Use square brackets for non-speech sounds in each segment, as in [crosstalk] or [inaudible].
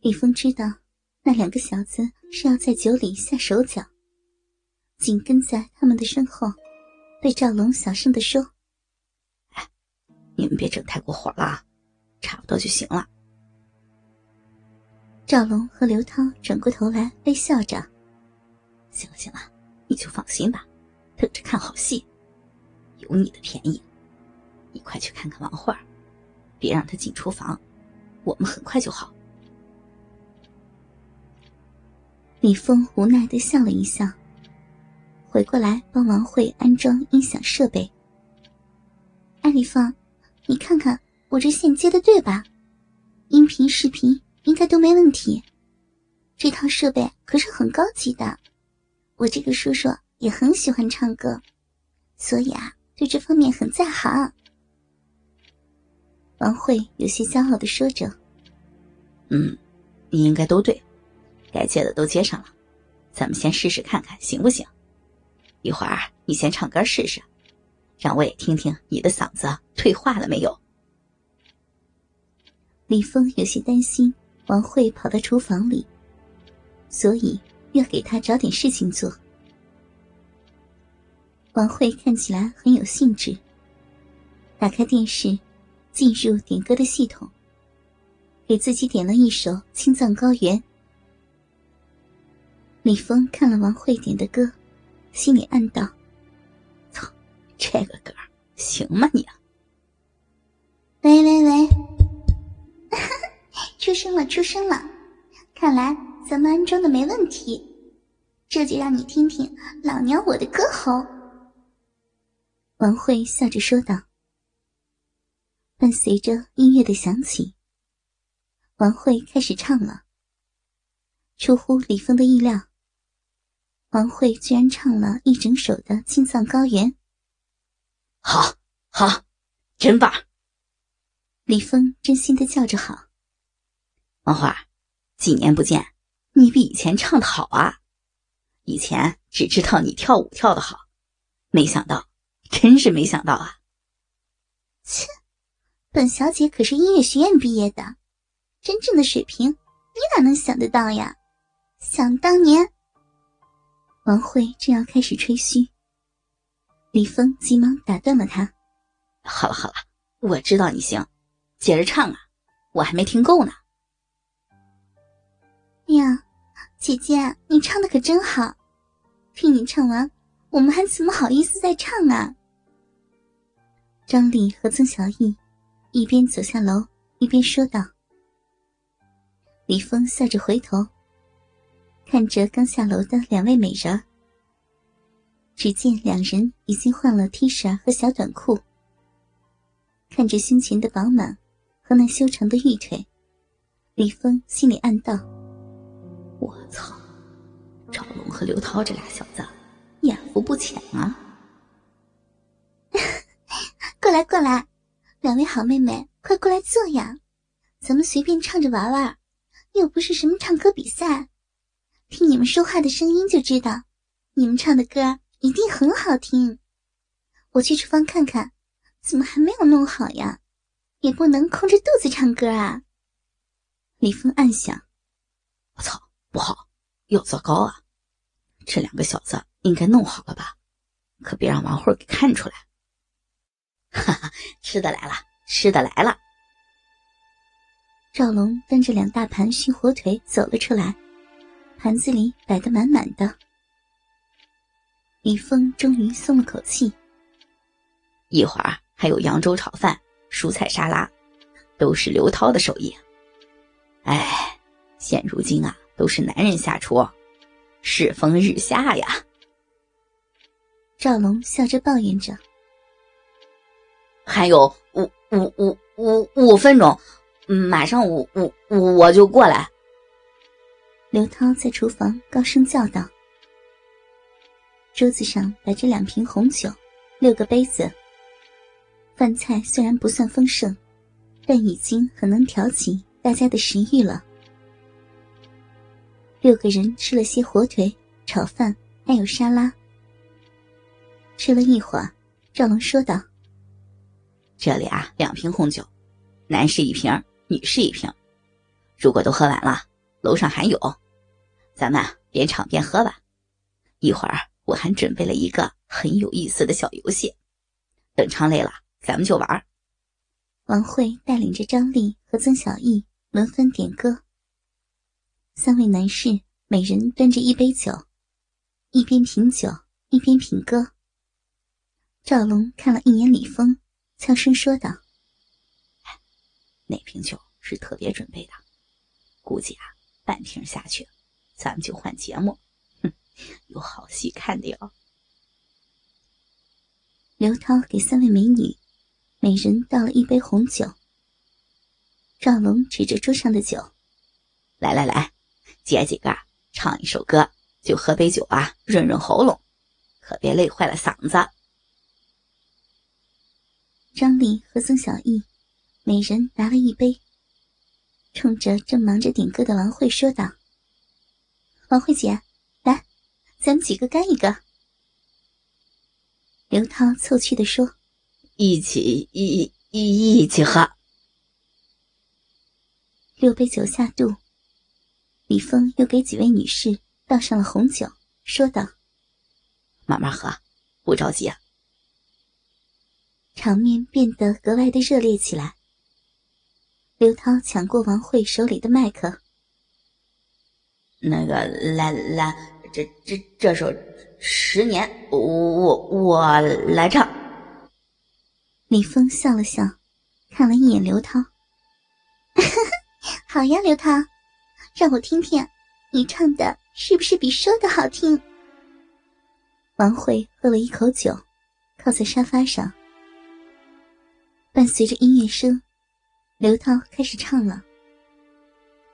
李峰知道那两个小子是要在酒里下手脚，紧跟在他们的身后，对赵龙小声的说：“哎，你们别整太过火了，差不多就行了。”赵龙和刘涛转过头来，微笑着：“行了行了，你就放心吧，等着看好戏，有你的便宜。你快去看看王慧别让她进厨房，我们很快就好。”李峰无奈的笑了一笑，回过来帮王慧安装音响设备。哎，李峰，你看看我这线接的对吧？音频、视频应该都没问题。这套设备可是很高级的，我这个叔叔也很喜欢唱歌，所以啊，对这方面很在行。王慧有些骄傲的说着：“嗯，你应该都对。”该接的都接上了，咱们先试试看看行不行？一会儿你先唱歌试试，让我也听听你的嗓子退化了没有。李峰有些担心王慧跑到厨房里，所以要给他找点事情做。王慧看起来很有兴致，打开电视，进入点歌的系统，给自己点了一首《青藏高原》。李峰看了王慧点的歌，心里暗道：“操，这个歌行吗你？”喂喂喂，[laughs] 出声了出声了，看来咱们安装的没问题，这就让你听听老娘我的歌喉。”王慧笑着说道。伴随着音乐的响起，王慧开始唱了。出乎李峰的意料。王慧居然唱了一整首的《青藏高原》，好，好，真棒！李峰真心的叫着好。王花，几年不见，你比以前唱的好啊！以前只知道你跳舞跳的好，没想到，真是没想到啊！切，本小姐可是音乐学院毕业的，真正的水平你哪能想得到呀？想当年。王慧正要开始吹嘘，李峰急忙打断了他：“好了好了，我知道你行，接着唱啊，我还没听够呢。”哎呀，姐姐，你唱的可真好，听你唱完，我们还怎么好意思再唱啊？张丽和曾小艺一边走下楼，一边说道。李峰笑着回头。看着刚下楼的两位美人，只见两人已经换了 T 恤和小短裤。看着胸前的饱满和那修长的玉腿，李峰心里暗道：“我操，赵龙和刘涛这俩小子眼福不浅啊！” [laughs] 过来过来，两位好妹妹，快过来坐呀！咱们随便唱着玩玩，又不是什么唱歌比赛。听你们说话的声音就知道，你们唱的歌一定很好听。我去厨房看看，怎么还没有弄好呀？也不能空着肚子唱歌啊！李峰暗想：我操，不好，要糟糕啊！这两个小子应该弄好了吧？可别让王慧给看出来。哈哈，吃的来了，吃的来了！赵龙端着两大盘熏火腿走了出来。盘子里摆得满满的，李峰终于松了口气。一会儿还有扬州炒饭、蔬菜沙拉，都是刘涛的手艺。哎，现如今啊，都是男人下厨，世风日下呀。赵龙笑着抱怨着：“还有五五五五五分钟，马上五五五我就过来。”刘涛在厨房高声叫道：“桌子上摆着两瓶红酒，六个杯子。饭菜虽然不算丰盛，但已经很能挑起大家的食欲了。”六个人吃了些火腿、炒饭，还有沙拉。吃了一会儿，赵龙说道：“这里啊，两瓶红酒，男士一瓶，女士一瓶。如果都喝完了。”楼上还有，咱们边唱边喝吧。一会儿我还准备了一个很有意思的小游戏，等唱累了，咱们就玩。王慧带领着张丽和曾小艺轮番点歌，三位男士每人端着一杯酒，一边品酒一边品歌。赵龙看了一眼李峰，悄声说道：“那瓶酒是特别准备的，估计啊，半瓶下去，咱们就换节目，哼，有好戏看的哟。”刘涛给三位美女每人倒了一杯红酒。赵龙指着桌上的酒：“来来来，姐几个唱一首歌，就喝杯酒啊，润润喉咙，可别累坏了嗓子。”张丽和曾小艺每人拿了一杯，冲着正忙着点歌的王慧说道：“王慧姐，来，咱们几个干一个。”刘涛凑趣的说：“一起一一一起喝。”六杯酒下肚，李峰又给几位女士倒上了红酒，说道：“慢慢喝，不着急啊。”场面变得格外的热烈起来。刘涛抢过王慧手里的麦克，那个来来，这这这首《十年》，我我我来唱。李峰笑了笑，看了一眼刘涛，[laughs] 好呀，刘涛，让我听听，你唱的是不是比说的好听？王慧喝了一口酒，靠在沙发上。伴随着音乐声，刘涛开始唱了。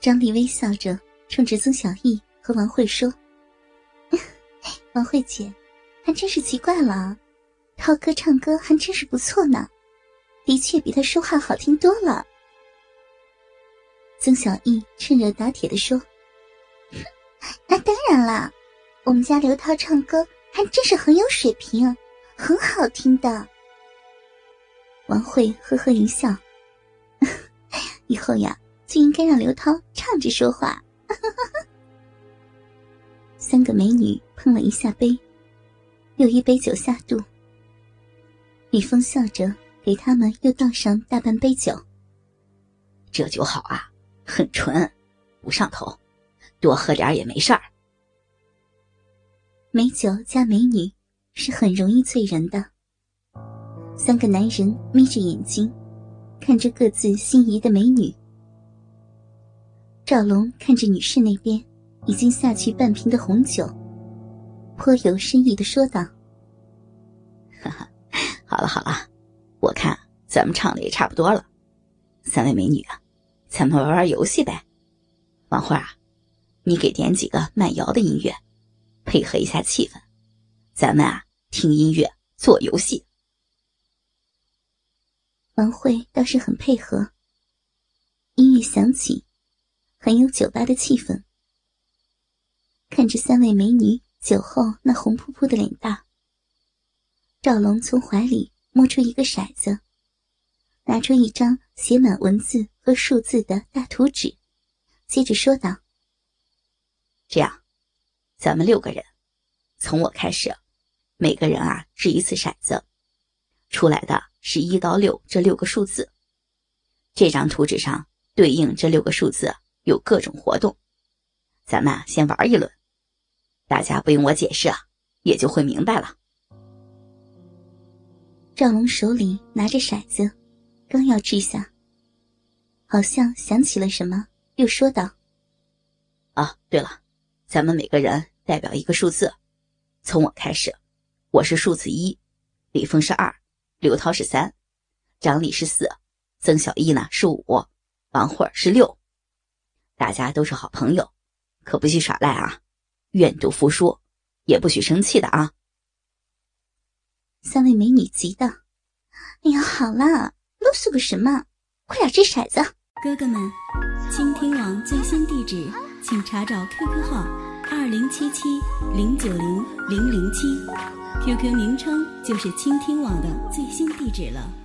张丽微笑着冲着曾小艺和王慧说：“ [laughs] 王慧姐，还真是奇怪了，涛哥唱歌还真是不错呢，的确比他说话好听多了。”曾小艺趁热打铁的说：“那当然啦，我们家刘涛唱歌还真是很有水平，很好听的。”王慧呵呵一笑，以后呀，就应该让刘涛唱着说话。[laughs] 三个美女碰了一下杯，又一杯酒下肚。李峰笑着给他们又倒上大半杯酒。这酒好啊，很纯，不上头，多喝点也没事儿。美酒加美女是很容易醉人的。三个男人眯着眼睛，看着各自心仪的美女。赵龙看着女士那边已经下去半瓶的红酒，颇有深意的说道：“哈哈，好了好了，我看咱们唱的也差不多了。三位美女啊，咱们玩玩游戏呗。王慧啊，你给点几个慢摇的音乐，配合一下气氛。咱们啊，听音乐做游戏。”王慧倒是很配合。音乐响起，很有酒吧的气氛。看着三位美女酒后那红扑扑的脸蛋，赵龙从怀里摸出一个骰子，拿出一张写满文字和数字的大图纸，接着说道：“这样，咱们六个人，从我开始，每个人啊掷一次骰子，出来的。”是一到六这六个数字，这张图纸上对应这六个数字有各种活动，咱们先玩一轮，大家不用我解释啊，也就会明白了。赵龙手里拿着骰子，刚要掷下，好像想起了什么，又说道：“啊，对了，咱们每个人代表一个数字，从我开始，我是数字一，李峰是二。”刘涛是三，张丽是四，曾小艺呢是五，王慧是六。大家都是好朋友，可不许耍赖啊！愿赌服输，也不许生气的啊！三位美女急道：“哎呀，好了，啰嗦个什么？快点掷骰子！”哥哥们，倾听网最新地址，请查找 QQ 号二零七七零九零零零七。QQ 名称就是倾听网的最新地址了。